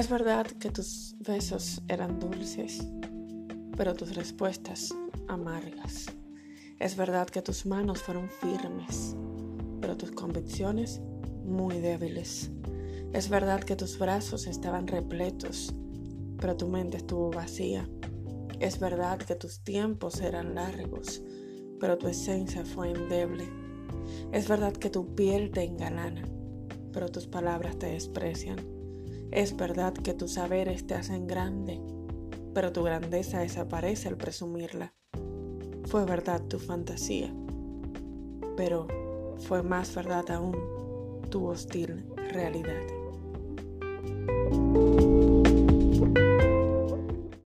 Es verdad que tus besos eran dulces, pero tus respuestas amargas. Es verdad que tus manos fueron firmes, pero tus convicciones muy débiles. Es verdad que tus brazos estaban repletos, pero tu mente estuvo vacía. Es verdad que tus tiempos eran largos, pero tu esencia fue endeble. Es verdad que tu piel te engalana, pero tus palabras te desprecian. Es verdad que tus saberes te hacen grande, pero tu grandeza desaparece al presumirla. Fue verdad tu fantasía, pero fue más verdad aún tu hostil realidad.